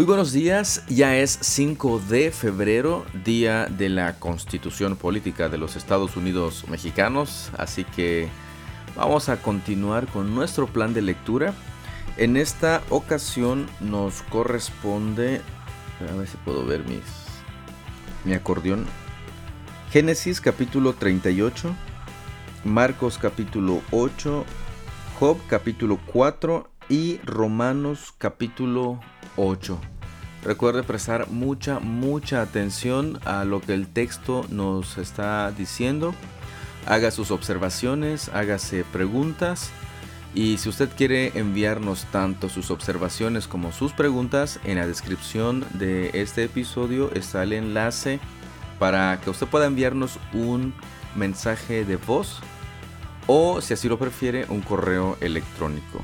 Muy buenos días, ya es 5 de febrero, día de la Constitución Política de los Estados Unidos Mexicanos, así que vamos a continuar con nuestro plan de lectura. En esta ocasión nos corresponde, a ver si puedo ver mis, mi acordeón, Génesis capítulo 38, Marcos capítulo 8, Job capítulo 4 y Romanos capítulo 8. Recuerde prestar mucha, mucha atención a lo que el texto nos está diciendo. Haga sus observaciones, hágase preguntas. Y si usted quiere enviarnos tanto sus observaciones como sus preguntas, en la descripción de este episodio está el enlace para que usted pueda enviarnos un mensaje de voz o, si así lo prefiere, un correo electrónico.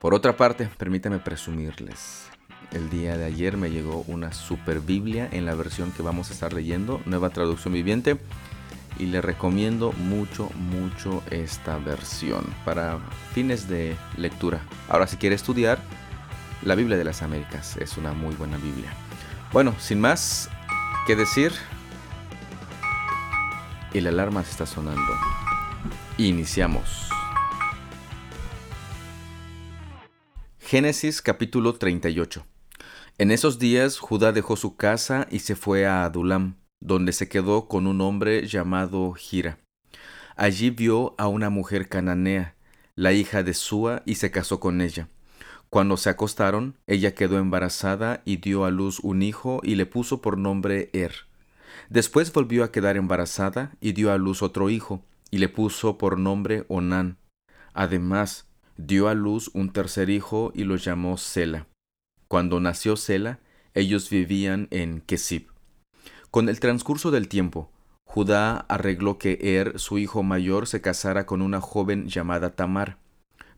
Por otra parte, permítame presumirles. El día de ayer me llegó una super Biblia en la versión que vamos a estar leyendo, nueva traducción viviente. Y le recomiendo mucho, mucho esta versión para fines de lectura. Ahora, si quiere estudiar, la Biblia de las Américas es una muy buena Biblia. Bueno, sin más que decir, y la alarma se está sonando. Iniciamos. Génesis capítulo 38. En esos días Judá dejó su casa y se fue a Adulam, donde se quedó con un hombre llamado Gira. Allí vio a una mujer cananea, la hija de Sua, y se casó con ella. Cuando se acostaron, ella quedó embarazada y dio a luz un hijo y le puso por nombre Er. Después volvió a quedar embarazada y dio a luz otro hijo y le puso por nombre Onán. Además, dio a luz un tercer hijo y lo llamó Sela. Cuando nació Sela, ellos vivían en Kesib. Con el transcurso del tiempo, Judá arregló que Er, su hijo mayor, se casara con una joven llamada Tamar.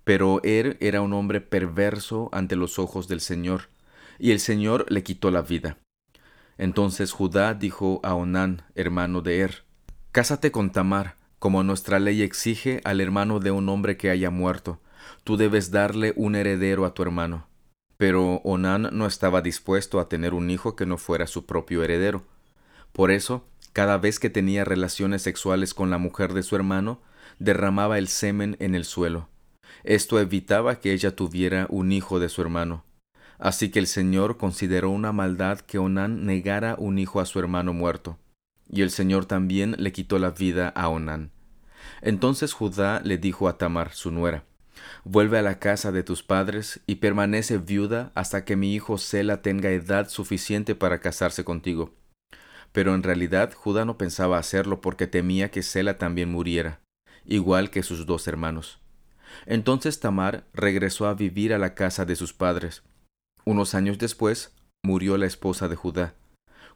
Pero Er era un hombre perverso ante los ojos del Señor, y el Señor le quitó la vida. Entonces Judá dijo a Onán, hermano de Er, Cásate con Tamar, como nuestra ley exige al hermano de un hombre que haya muerto. Tú debes darle un heredero a tu hermano. Pero Onán no estaba dispuesto a tener un hijo que no fuera su propio heredero. Por eso, cada vez que tenía relaciones sexuales con la mujer de su hermano, derramaba el semen en el suelo. Esto evitaba que ella tuviera un hijo de su hermano. Así que el Señor consideró una maldad que Onán negara un hijo a su hermano muerto. Y el Señor también le quitó la vida a Onán. Entonces Judá le dijo a Tamar, su nuera, Vuelve a la casa de tus padres y permanece viuda hasta que mi hijo Sela tenga edad suficiente para casarse contigo. Pero en realidad Judá no pensaba hacerlo porque temía que Sela también muriera, igual que sus dos hermanos. Entonces Tamar regresó a vivir a la casa de sus padres. Unos años después murió la esposa de Judá.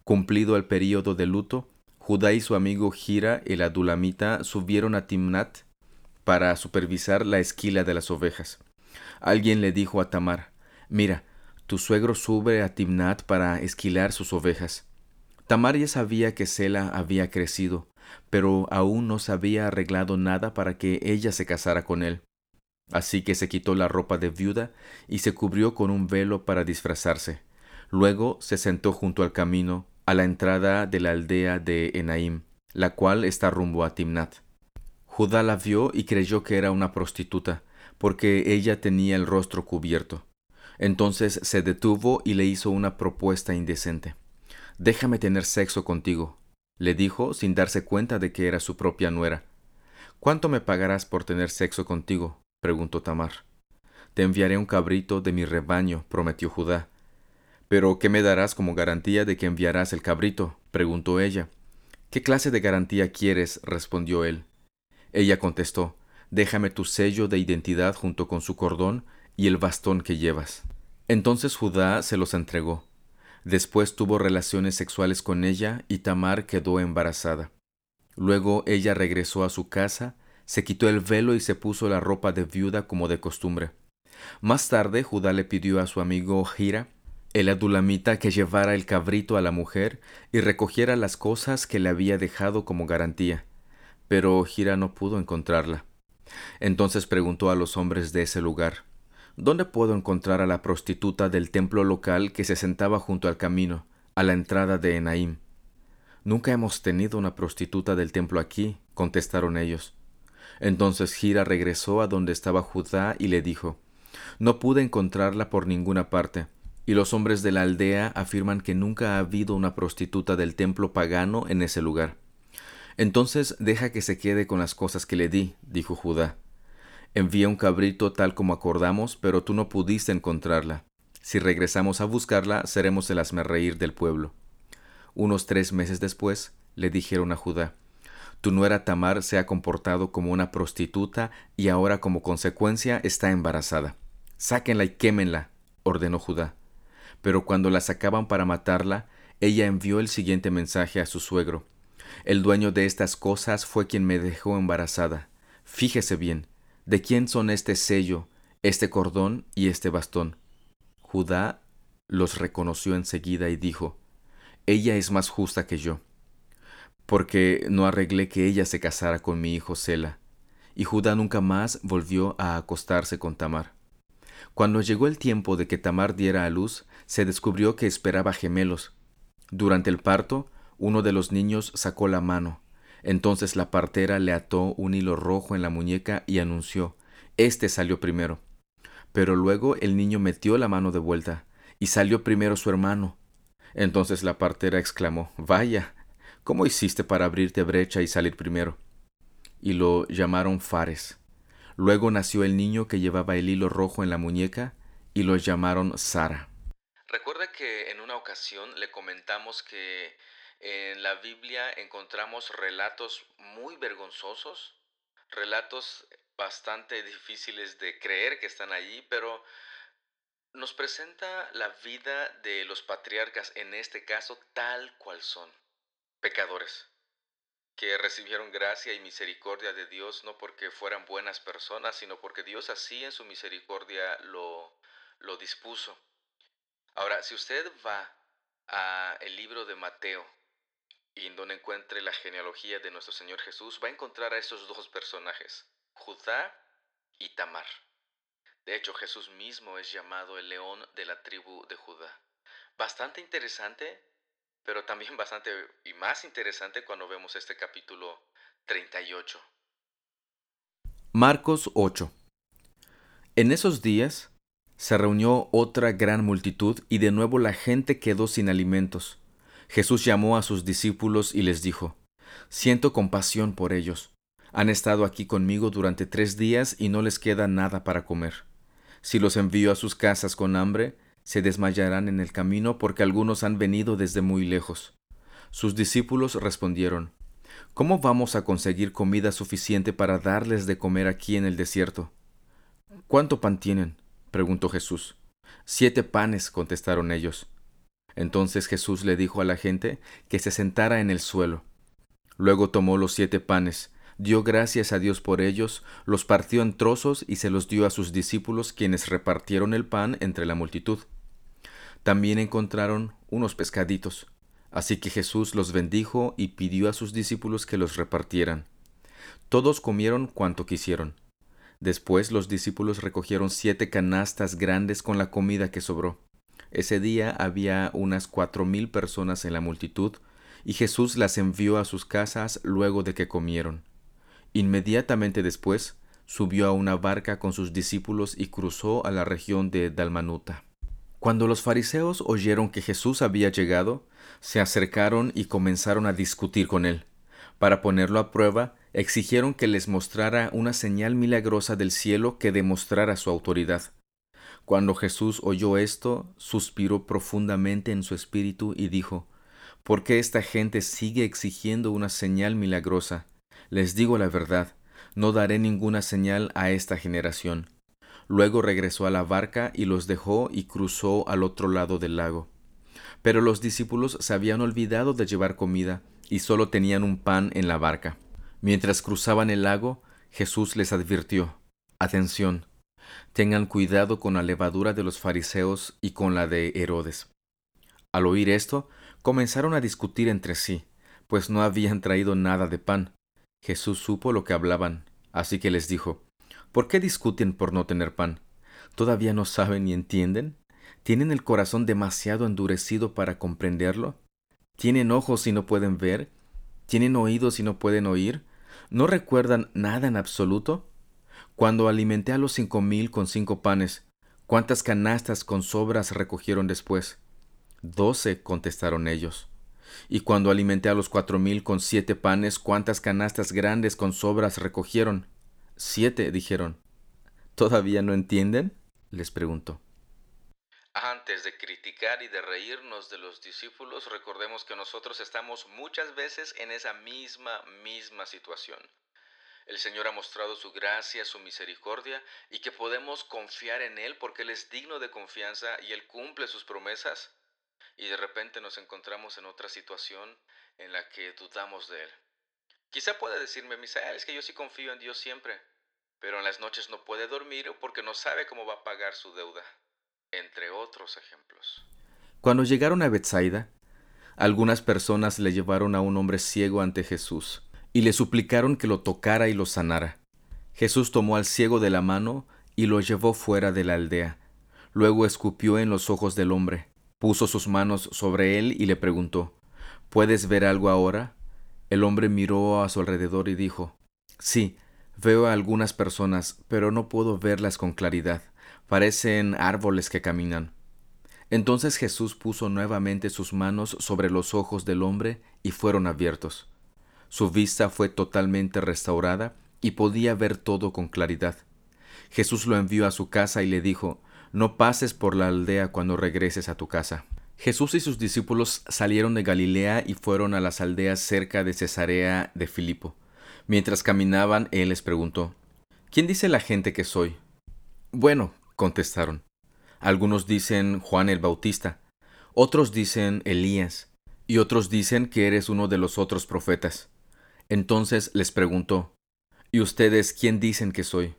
Cumplido el período de luto, Judá y su amigo Gira el adulamita subieron a Timnat para supervisar la esquila de las ovejas. Alguien le dijo a Tamar, Mira, tu suegro sube a Timnat para esquilar sus ovejas. Tamar ya sabía que Sela había crecido, pero aún no se había arreglado nada para que ella se casara con él. Así que se quitó la ropa de viuda y se cubrió con un velo para disfrazarse. Luego se sentó junto al camino, a la entrada de la aldea de Enaim, la cual está rumbo a Timnat. Judá la vio y creyó que era una prostituta, porque ella tenía el rostro cubierto. Entonces se detuvo y le hizo una propuesta indecente. Déjame tener sexo contigo, le dijo sin darse cuenta de que era su propia nuera. ¿Cuánto me pagarás por tener sexo contigo? preguntó Tamar. Te enviaré un cabrito de mi rebaño, prometió Judá. ¿Pero qué me darás como garantía de que enviarás el cabrito? preguntó ella. ¿Qué clase de garantía quieres? respondió él. Ella contestó, Déjame tu sello de identidad junto con su cordón y el bastón que llevas. Entonces Judá se los entregó. Después tuvo relaciones sexuales con ella y Tamar quedó embarazada. Luego ella regresó a su casa, se quitó el velo y se puso la ropa de viuda como de costumbre. Más tarde Judá le pidió a su amigo Gira el adulamita que llevara el cabrito a la mujer y recogiera las cosas que le había dejado como garantía. Pero Gira no pudo encontrarla. Entonces preguntó a los hombres de ese lugar ¿dónde puedo encontrar a la prostituta del templo local que se sentaba junto al camino, a la entrada de Enaim? Nunca hemos tenido una prostituta del templo aquí, contestaron ellos. Entonces Gira regresó a donde estaba Judá y le dijo, No pude encontrarla por ninguna parte, y los hombres de la aldea afirman que nunca ha habido una prostituta del templo pagano en ese lugar. Entonces deja que se quede con las cosas que le di, dijo Judá. Envía un cabrito tal como acordamos, pero tú no pudiste encontrarla. Si regresamos a buscarla, seremos el asmerreír del pueblo. Unos tres meses después, le dijeron a Judá, Tu nuera Tamar se ha comportado como una prostituta y ahora como consecuencia está embarazada. Sáquenla y quémenla, ordenó Judá. Pero cuando la sacaban para matarla, ella envió el siguiente mensaje a su suegro. El dueño de estas cosas fue quien me dejó embarazada. Fíjese bien, ¿De quién son este sello, este cordón y este bastón? Judá los reconoció enseguida y dijo, Ella es más justa que yo, porque no arreglé que ella se casara con mi hijo Sela. Y Judá nunca más volvió a acostarse con Tamar. Cuando llegó el tiempo de que Tamar diera a luz, se descubrió que esperaba gemelos. Durante el parto, uno de los niños sacó la mano, entonces la partera le ató un hilo rojo en la muñeca y anunció Este salió primero. Pero luego el niño metió la mano de vuelta, y salió primero su hermano. Entonces la partera exclamó Vaya, ¿cómo hiciste para abrirte brecha y salir primero? Y lo llamaron Fares. Luego nació el niño que llevaba el hilo rojo en la muñeca, y lo llamaron Sara. Recuerda que en una ocasión le comentamos que en la Biblia encontramos relatos muy vergonzosos, relatos bastante difíciles de creer que están allí, pero nos presenta la vida de los patriarcas, en este caso tal cual son, pecadores, que recibieron gracia y misericordia de Dios no porque fueran buenas personas, sino porque Dios así en su misericordia lo, lo dispuso. Ahora, si usted va a el libro de Mateo, y en donde encuentre la genealogía de nuestro Señor Jesús, va a encontrar a esos dos personajes, Judá y Tamar. De hecho, Jesús mismo es llamado el león de la tribu de Judá. Bastante interesante, pero también bastante y más interesante cuando vemos este capítulo 38. Marcos 8. En esos días se reunió otra gran multitud y de nuevo la gente quedó sin alimentos Jesús llamó a sus discípulos y les dijo, Siento compasión por ellos. Han estado aquí conmigo durante tres días y no les queda nada para comer. Si los envío a sus casas con hambre, se desmayarán en el camino porque algunos han venido desde muy lejos. Sus discípulos respondieron, ¿Cómo vamos a conseguir comida suficiente para darles de comer aquí en el desierto? ¿Cuánto pan tienen? preguntó Jesús. Siete panes, contestaron ellos. Entonces Jesús le dijo a la gente que se sentara en el suelo. Luego tomó los siete panes, dio gracias a Dios por ellos, los partió en trozos y se los dio a sus discípulos quienes repartieron el pan entre la multitud. También encontraron unos pescaditos, así que Jesús los bendijo y pidió a sus discípulos que los repartieran. Todos comieron cuanto quisieron. Después los discípulos recogieron siete canastas grandes con la comida que sobró. Ese día había unas cuatro mil personas en la multitud, y Jesús las envió a sus casas luego de que comieron. Inmediatamente después, subió a una barca con sus discípulos y cruzó a la región de Dalmanuta. Cuando los fariseos oyeron que Jesús había llegado, se acercaron y comenzaron a discutir con él. Para ponerlo a prueba, exigieron que les mostrara una señal milagrosa del cielo que demostrara su autoridad. Cuando Jesús oyó esto, suspiró profundamente en su espíritu y dijo, ¿Por qué esta gente sigue exigiendo una señal milagrosa? Les digo la verdad, no daré ninguna señal a esta generación. Luego regresó a la barca y los dejó y cruzó al otro lado del lago. Pero los discípulos se habían olvidado de llevar comida y solo tenían un pan en la barca. Mientras cruzaban el lago, Jesús les advirtió, Atención, Tengan cuidado con la levadura de los fariseos y con la de Herodes. Al oír esto, comenzaron a discutir entre sí, pues no habían traído nada de pan. Jesús supo lo que hablaban, así que les dijo, ¿Por qué discuten por no tener pan? ¿Todavía no saben ni entienden? ¿Tienen el corazón demasiado endurecido para comprenderlo? ¿Tienen ojos y no pueden ver? ¿Tienen oídos y no pueden oír? ¿No recuerdan nada en absoluto? Cuando alimenté a los cinco mil con cinco panes, ¿cuántas canastas con sobras recogieron después? Doce, contestaron ellos. Y cuando alimenté a los cuatro mil con siete panes, ¿cuántas canastas grandes con sobras recogieron? Siete, dijeron. ¿Todavía no entienden? les preguntó. Antes de criticar y de reírnos de los discípulos, recordemos que nosotros estamos muchas veces en esa misma, misma situación. El Señor ha mostrado su gracia, su misericordia y que podemos confiar en Él porque Él es digno de confianza y Él cumple sus promesas. Y de repente nos encontramos en otra situación en la que dudamos de Él. Quizá pueda decirme, Misael, es que yo sí confío en Dios siempre, pero en las noches no puede dormir porque no sabe cómo va a pagar su deuda entre otros ejemplos. Cuando llegaron a Bethsaida, algunas personas le llevaron a un hombre ciego ante Jesús y le suplicaron que lo tocara y lo sanara. Jesús tomó al ciego de la mano y lo llevó fuera de la aldea. Luego escupió en los ojos del hombre, puso sus manos sobre él y le preguntó, ¿Puedes ver algo ahora? El hombre miró a su alrededor y dijo, Sí, veo a algunas personas, pero no puedo verlas con claridad parecen árboles que caminan. Entonces Jesús puso nuevamente sus manos sobre los ojos del hombre y fueron abiertos. Su vista fue totalmente restaurada y podía ver todo con claridad. Jesús lo envió a su casa y le dijo, No pases por la aldea cuando regreses a tu casa. Jesús y sus discípulos salieron de Galilea y fueron a las aldeas cerca de Cesarea de Filipo. Mientras caminaban, él les preguntó, ¿Quién dice la gente que soy? Bueno, contestaron. Algunos dicen Juan el Bautista, otros dicen Elías, y otros dicen que eres uno de los otros profetas. Entonces les preguntó, ¿Y ustedes quién dicen que soy?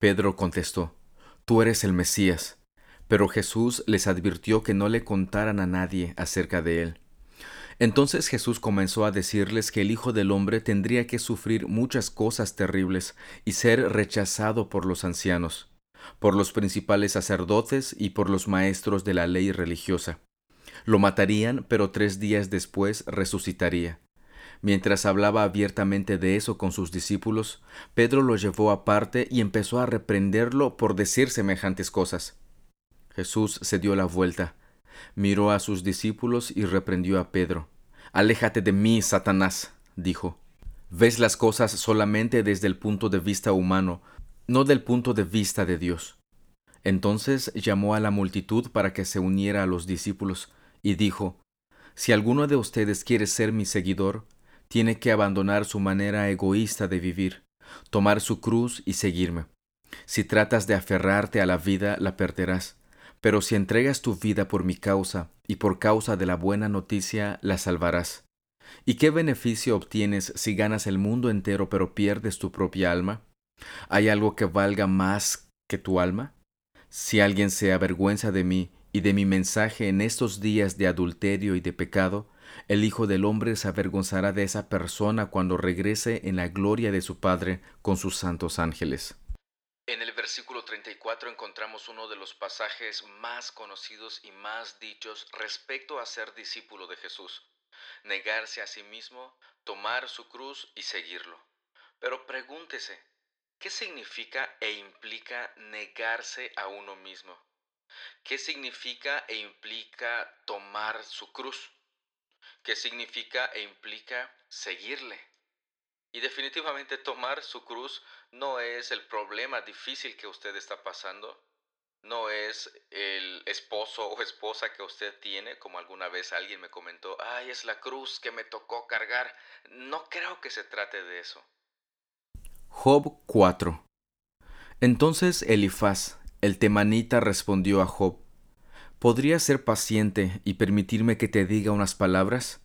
Pedro contestó, Tú eres el Mesías. Pero Jesús les advirtió que no le contaran a nadie acerca de él. Entonces Jesús comenzó a decirles que el Hijo del Hombre tendría que sufrir muchas cosas terribles y ser rechazado por los ancianos por los principales sacerdotes y por los maestros de la ley religiosa. Lo matarían, pero tres días después resucitaría. Mientras hablaba abiertamente de eso con sus discípulos, Pedro lo llevó aparte y empezó a reprenderlo por decir semejantes cosas. Jesús se dio la vuelta, miró a sus discípulos y reprendió a Pedro. Aléjate de mí, Satanás, dijo. Ves las cosas solamente desde el punto de vista humano, no del punto de vista de Dios. Entonces llamó a la multitud para que se uniera a los discípulos, y dijo, Si alguno de ustedes quiere ser mi seguidor, tiene que abandonar su manera egoísta de vivir, tomar su cruz y seguirme. Si tratas de aferrarte a la vida, la perderás, pero si entregas tu vida por mi causa y por causa de la buena noticia, la salvarás. ¿Y qué beneficio obtienes si ganas el mundo entero pero pierdes tu propia alma? ¿Hay algo que valga más que tu alma? Si alguien se avergüenza de mí y de mi mensaje en estos días de adulterio y de pecado, el Hijo del Hombre se avergonzará de esa persona cuando regrese en la gloria de su Padre con sus santos ángeles. En el versículo 34 encontramos uno de los pasajes más conocidos y más dichos respecto a ser discípulo de Jesús. Negarse a sí mismo, tomar su cruz y seguirlo. Pero pregúntese, ¿Qué significa e implica negarse a uno mismo? ¿Qué significa e implica tomar su cruz? ¿Qué significa e implica seguirle? Y definitivamente tomar su cruz no es el problema difícil que usted está pasando, no es el esposo o esposa que usted tiene, como alguna vez alguien me comentó, ay, es la cruz que me tocó cargar. No creo que se trate de eso. Job 4 Entonces Elifaz, el temanita, respondió a Job, ¿Podrías ser paciente y permitirme que te diga unas palabras?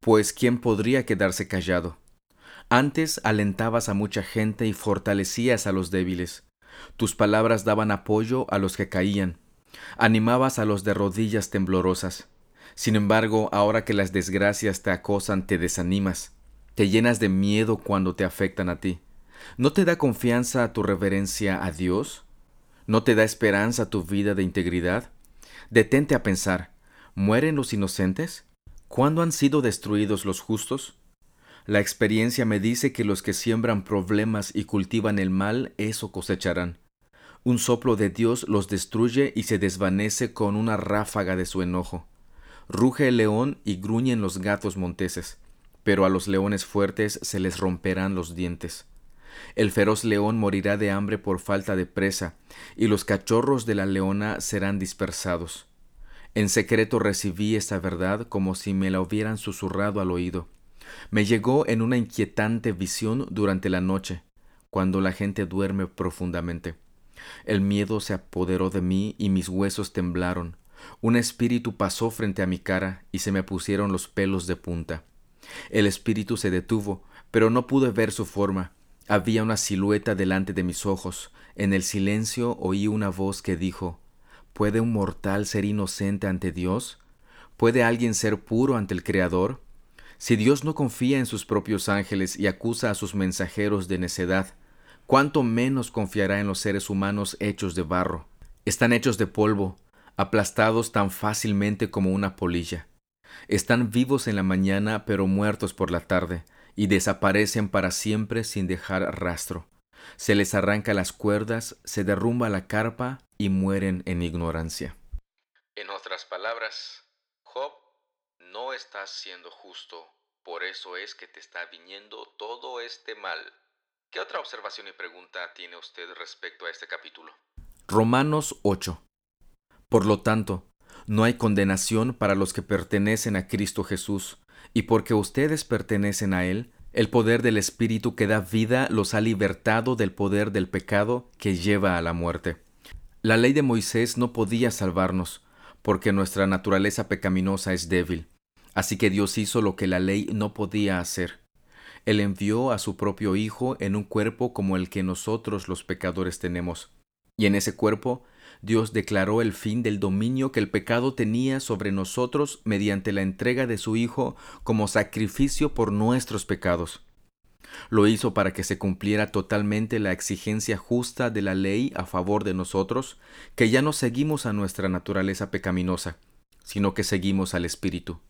Pues ¿quién podría quedarse callado? Antes alentabas a mucha gente y fortalecías a los débiles. Tus palabras daban apoyo a los que caían. Animabas a los de rodillas temblorosas. Sin embargo, ahora que las desgracias te acosan, te desanimas. Te llenas de miedo cuando te afectan a ti. ¿No te da confianza tu reverencia a Dios? ¿No te da esperanza tu vida de integridad? Detente a pensar, ¿mueren los inocentes? ¿Cuándo han sido destruidos los justos? La experiencia me dice que los que siembran problemas y cultivan el mal, eso cosecharán. Un soplo de Dios los destruye y se desvanece con una ráfaga de su enojo. Ruge el león y gruñen los gatos monteses, pero a los leones fuertes se les romperán los dientes. El feroz león morirá de hambre por falta de presa, y los cachorros de la leona serán dispersados. En secreto recibí esta verdad como si me la hubieran susurrado al oído me llegó en una inquietante visión durante la noche, cuando la gente duerme profundamente. El miedo se apoderó de mí y mis huesos temblaron. Un espíritu pasó frente a mi cara y se me pusieron los pelos de punta. El espíritu se detuvo, pero no pude ver su forma. Había una silueta delante de mis ojos. En el silencio oí una voz que dijo ¿Puede un mortal ser inocente ante Dios? ¿Puede alguien ser puro ante el Creador? Si Dios no confía en sus propios ángeles y acusa a sus mensajeros de necedad, ¿cuánto menos confiará en los seres humanos hechos de barro? Están hechos de polvo, aplastados tan fácilmente como una polilla. Están vivos en la mañana pero muertos por la tarde, y desaparecen para siempre sin dejar rastro. Se les arranca las cuerdas, se derrumba la carpa y mueren en ignorancia. En otras palabras, Job no estás siendo justo, por eso es que te está viniendo todo este mal. ¿Qué otra observación y pregunta tiene usted respecto a este capítulo? Romanos 8. Por lo tanto, no hay condenación para los que pertenecen a Cristo Jesús, y porque ustedes pertenecen a Él, el poder del Espíritu que da vida los ha libertado del poder del pecado que lleva a la muerte. La ley de Moisés no podía salvarnos, porque nuestra naturaleza pecaminosa es débil. Así que Dios hizo lo que la ley no podía hacer. Él envió a su propio Hijo en un cuerpo como el que nosotros los pecadores tenemos. Y en ese cuerpo Dios declaró el fin del dominio que el pecado tenía sobre nosotros mediante la entrega de su Hijo como sacrificio por nuestros pecados. Lo hizo para que se cumpliera totalmente la exigencia justa de la ley a favor de nosotros, que ya no seguimos a nuestra naturaleza pecaminosa, sino que seguimos al Espíritu.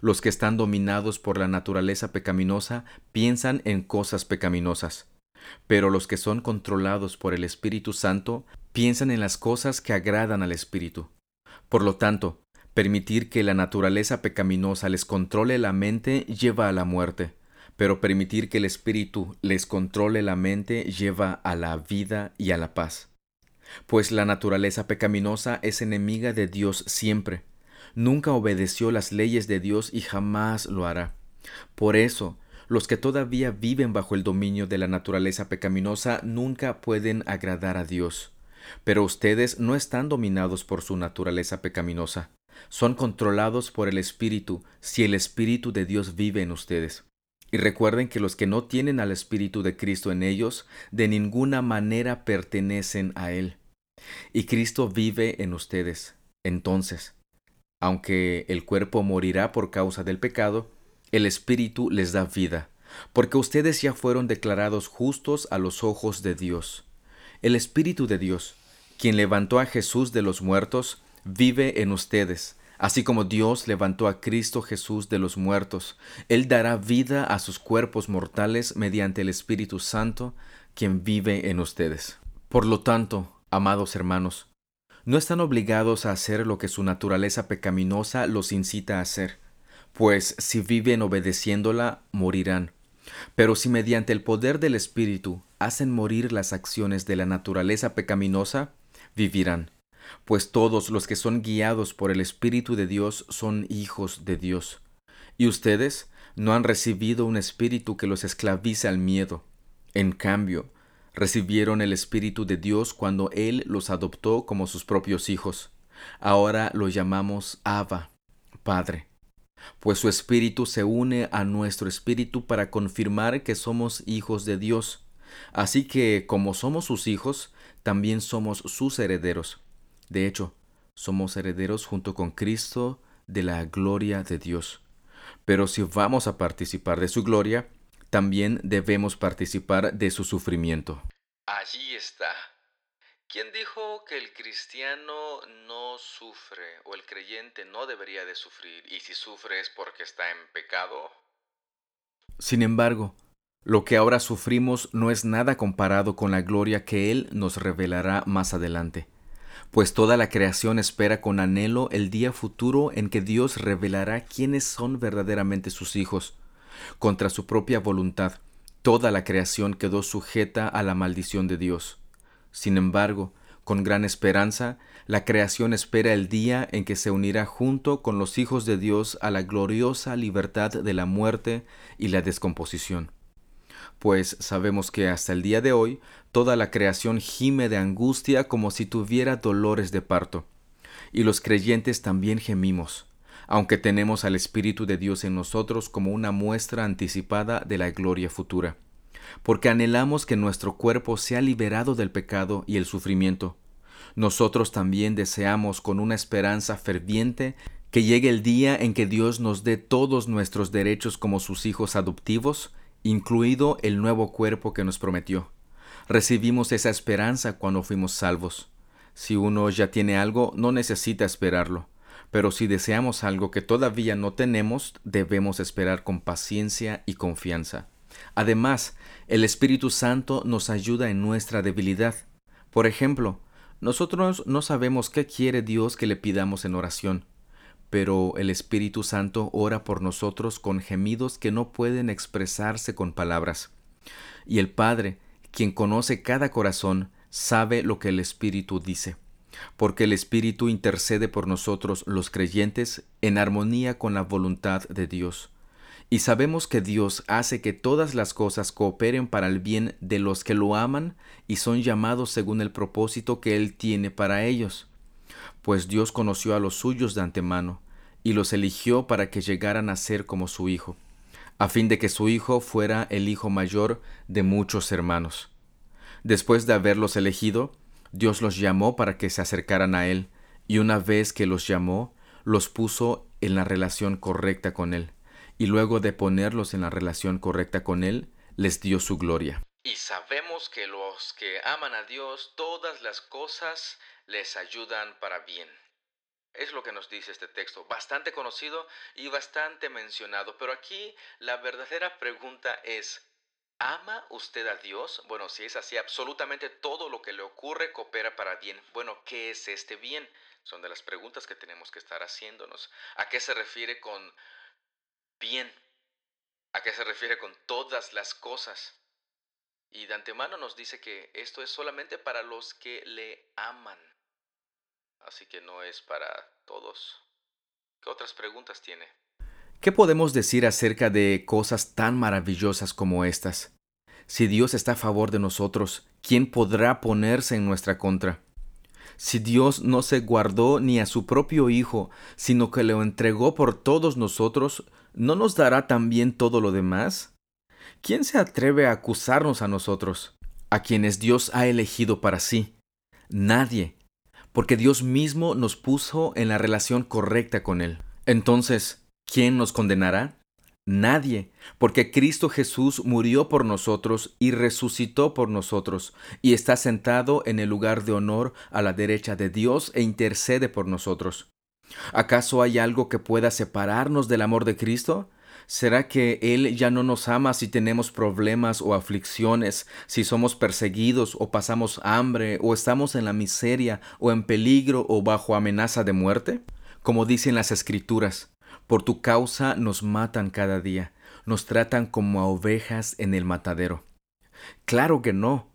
Los que están dominados por la naturaleza pecaminosa piensan en cosas pecaminosas, pero los que son controlados por el Espíritu Santo piensan en las cosas que agradan al Espíritu. Por lo tanto, permitir que la naturaleza pecaminosa les controle la mente lleva a la muerte, pero permitir que el Espíritu les controle la mente lleva a la vida y a la paz. Pues la naturaleza pecaminosa es enemiga de Dios siempre, nunca obedeció las leyes de Dios y jamás lo hará. Por eso, los que todavía viven bajo el dominio de la naturaleza pecaminosa nunca pueden agradar a Dios. Pero ustedes no están dominados por su naturaleza pecaminosa. Son controlados por el Espíritu si el Espíritu de Dios vive en ustedes. Y recuerden que los que no tienen al Espíritu de Cristo en ellos, de ninguna manera pertenecen a Él. Y Cristo vive en ustedes. Entonces, aunque el cuerpo morirá por causa del pecado, el Espíritu les da vida, porque ustedes ya fueron declarados justos a los ojos de Dios. El Espíritu de Dios, quien levantó a Jesús de los muertos, vive en ustedes. Así como Dios levantó a Cristo Jesús de los muertos, Él dará vida a sus cuerpos mortales mediante el Espíritu Santo, quien vive en ustedes. Por lo tanto, amados hermanos, no están obligados a hacer lo que su naturaleza pecaminosa los incita a hacer, pues si viven obedeciéndola, morirán. Pero si mediante el poder del Espíritu hacen morir las acciones de la naturaleza pecaminosa, vivirán, pues todos los que son guiados por el Espíritu de Dios son hijos de Dios. Y ustedes no han recibido un espíritu que los esclavice al miedo. En cambio, Recibieron el Espíritu de Dios cuando Él los adoptó como sus propios hijos. Ahora lo llamamos Abba, Padre, pues su Espíritu se une a nuestro Espíritu para confirmar que somos hijos de Dios. Así que, como somos sus hijos, también somos sus herederos. De hecho, somos herederos junto con Cristo de la gloria de Dios. Pero si vamos a participar de su gloria, también debemos participar de su sufrimiento. Allí está. ¿Quién dijo que el cristiano no sufre o el creyente no debería de sufrir? Y si sufre es porque está en pecado. Sin embargo, lo que ahora sufrimos no es nada comparado con la gloria que Él nos revelará más adelante, pues toda la creación espera con anhelo el día futuro en que Dios revelará quiénes son verdaderamente sus hijos. Contra su propia voluntad, toda la creación quedó sujeta a la maldición de Dios. Sin embargo, con gran esperanza, la creación espera el día en que se unirá junto con los hijos de Dios a la gloriosa libertad de la muerte y la descomposición. Pues sabemos que hasta el día de hoy toda la creación gime de angustia como si tuviera dolores de parto. Y los creyentes también gemimos, aunque tenemos al Espíritu de Dios en nosotros como una muestra anticipada de la gloria futura porque anhelamos que nuestro cuerpo sea liberado del pecado y el sufrimiento. Nosotros también deseamos con una esperanza ferviente que llegue el día en que Dios nos dé todos nuestros derechos como sus hijos adoptivos, incluido el nuevo cuerpo que nos prometió. Recibimos esa esperanza cuando fuimos salvos. Si uno ya tiene algo, no necesita esperarlo. Pero si deseamos algo que todavía no tenemos, debemos esperar con paciencia y confianza. Además, el Espíritu Santo nos ayuda en nuestra debilidad. Por ejemplo, nosotros no sabemos qué quiere Dios que le pidamos en oración, pero el Espíritu Santo ora por nosotros con gemidos que no pueden expresarse con palabras. Y el Padre, quien conoce cada corazón, sabe lo que el Espíritu dice, porque el Espíritu intercede por nosotros los creyentes en armonía con la voluntad de Dios. Y sabemos que Dios hace que todas las cosas cooperen para el bien de los que lo aman y son llamados según el propósito que Él tiene para ellos. Pues Dios conoció a los suyos de antemano, y los eligió para que llegaran a ser como su Hijo, a fin de que su Hijo fuera el Hijo mayor de muchos hermanos. Después de haberlos elegido, Dios los llamó para que se acercaran a Él, y una vez que los llamó, los puso en la relación correcta con Él y luego de ponerlos en la relación correcta con Él, les dio su gloria. Y sabemos que los que aman a Dios, todas las cosas les ayudan para bien. Es lo que nos dice este texto, bastante conocido y bastante mencionado, pero aquí la verdadera pregunta es, ¿ama usted a Dios? Bueno, si es así, absolutamente todo lo que le ocurre coopera para bien. Bueno, ¿qué es este bien? Son de las preguntas que tenemos que estar haciéndonos. ¿A qué se refiere con bien. ¿A qué se refiere con todas las cosas? Y de antemano nos dice que esto es solamente para los que le aman. Así que no es para todos. ¿Qué otras preguntas tiene? ¿Qué podemos decir acerca de cosas tan maravillosas como estas? Si Dios está a favor de nosotros, ¿quién podrá ponerse en nuestra contra? Si Dios no se guardó ni a su propio Hijo, sino que lo entregó por todos nosotros, ¿no nos dará también todo lo demás? ¿Quién se atreve a acusarnos a nosotros, a quienes Dios ha elegido para sí? Nadie, porque Dios mismo nos puso en la relación correcta con Él. Entonces, ¿quién nos condenará? Nadie, porque Cristo Jesús murió por nosotros y resucitó por nosotros, y está sentado en el lugar de honor a la derecha de Dios e intercede por nosotros. ¿Acaso hay algo que pueda separarnos del amor de Cristo? ¿Será que Él ya no nos ama si tenemos problemas o aflicciones, si somos perseguidos o pasamos hambre o estamos en la miseria o en peligro o bajo amenaza de muerte? Como dicen las Escrituras, por tu causa nos matan cada día, nos tratan como a ovejas en el matadero. Claro que no.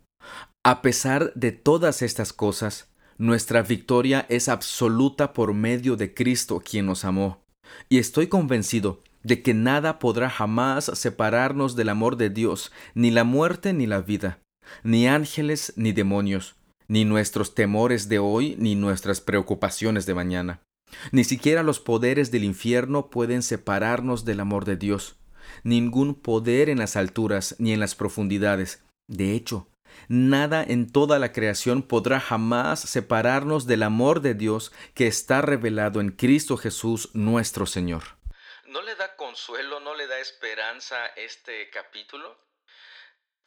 A pesar de todas estas cosas, nuestra victoria es absoluta por medio de Cristo quien nos amó. Y estoy convencido de que nada podrá jamás separarnos del amor de Dios, ni la muerte ni la vida, ni ángeles ni demonios, ni nuestros temores de hoy ni nuestras preocupaciones de mañana. Ni siquiera los poderes del infierno pueden separarnos del amor de Dios. Ningún poder en las alturas ni en las profundidades. De hecho, Nada en toda la creación podrá jamás separarnos del amor de Dios que está revelado en Cristo Jesús nuestro Señor. ¿No le da consuelo, no le da esperanza este capítulo?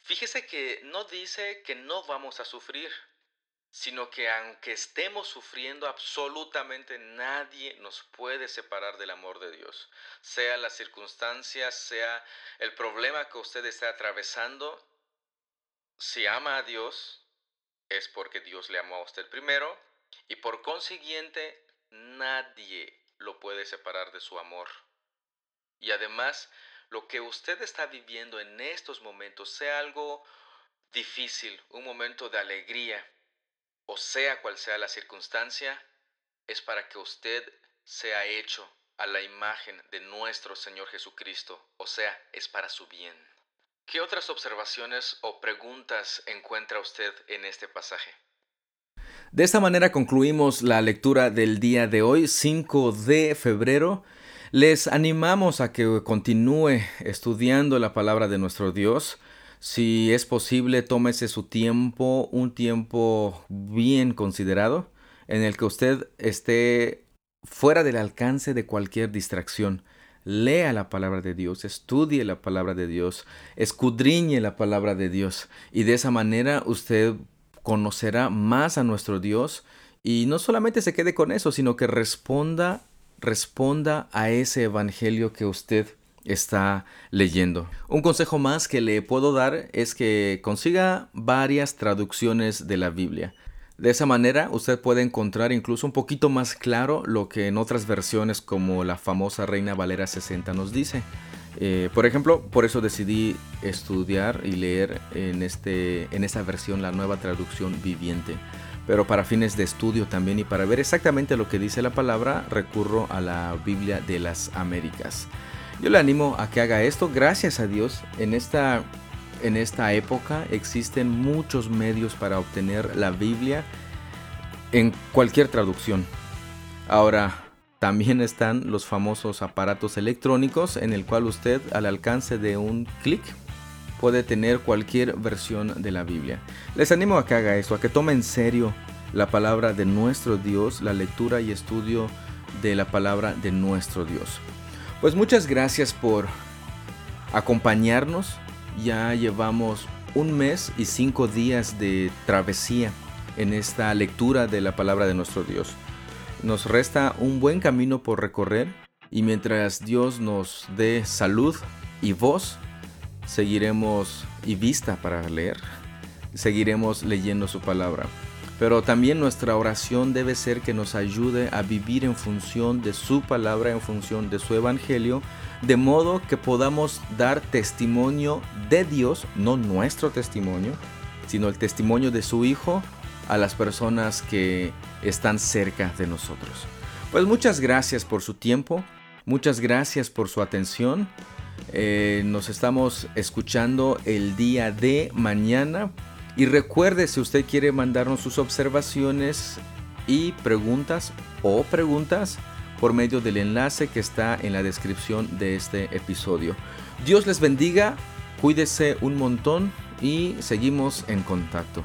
Fíjese que no dice que no vamos a sufrir. Sino que aunque estemos sufriendo, absolutamente nadie nos puede separar del amor de Dios. Sea la circunstancia, sea el problema que usted esté atravesando, si ama a Dios, es porque Dios le amó a usted primero y por consiguiente nadie lo puede separar de su amor. Y además, lo que usted está viviendo en estos momentos, sea algo difícil, un momento de alegría, o sea cual sea la circunstancia, es para que usted sea hecho a la imagen de nuestro Señor Jesucristo, o sea, es para su bien. ¿Qué otras observaciones o preguntas encuentra usted en este pasaje? De esta manera concluimos la lectura del día de hoy, 5 de febrero. Les animamos a que continúe estudiando la palabra de nuestro Dios. Si es posible, tómese su tiempo, un tiempo bien considerado, en el que usted esté fuera del alcance de cualquier distracción. Lea la palabra de Dios, estudie la palabra de Dios, escudriñe la palabra de Dios y de esa manera usted conocerá más a nuestro Dios y no solamente se quede con eso, sino que responda, responda a ese evangelio que usted está leyendo. Un consejo más que le puedo dar es que consiga varias traducciones de la Biblia. De esa manera usted puede encontrar incluso un poquito más claro lo que en otras versiones como la famosa Reina Valera 60 nos dice. Eh, por ejemplo, por eso decidí estudiar y leer en, este, en esta versión la nueva traducción viviente. Pero para fines de estudio también y para ver exactamente lo que dice la palabra, recurro a la Biblia de las Américas. Yo le animo a que haga esto. Gracias a Dios, en esta, en esta época existen muchos medios para obtener la Biblia en cualquier traducción. Ahora, también están los famosos aparatos electrónicos en el cual usted al alcance de un clic puede tener cualquier versión de la Biblia. Les animo a que haga esto, a que tome en serio la palabra de nuestro Dios, la lectura y estudio de la palabra de nuestro Dios. Pues muchas gracias por acompañarnos. Ya llevamos un mes y cinco días de travesía en esta lectura de la palabra de nuestro Dios. Nos resta un buen camino por recorrer y mientras Dios nos dé salud y voz, seguiremos y vista para leer, seguiremos leyendo su palabra. Pero también nuestra oración debe ser que nos ayude a vivir en función de su palabra, en función de su evangelio, de modo que podamos dar testimonio de Dios, no nuestro testimonio, sino el testimonio de su Hijo a las personas que están cerca de nosotros. Pues muchas gracias por su tiempo, muchas gracias por su atención. Eh, nos estamos escuchando el día de mañana. Y recuerde, si usted quiere mandarnos sus observaciones y preguntas o preguntas por medio del enlace que está en la descripción de este episodio. Dios les bendiga, cuídese un montón y seguimos en contacto.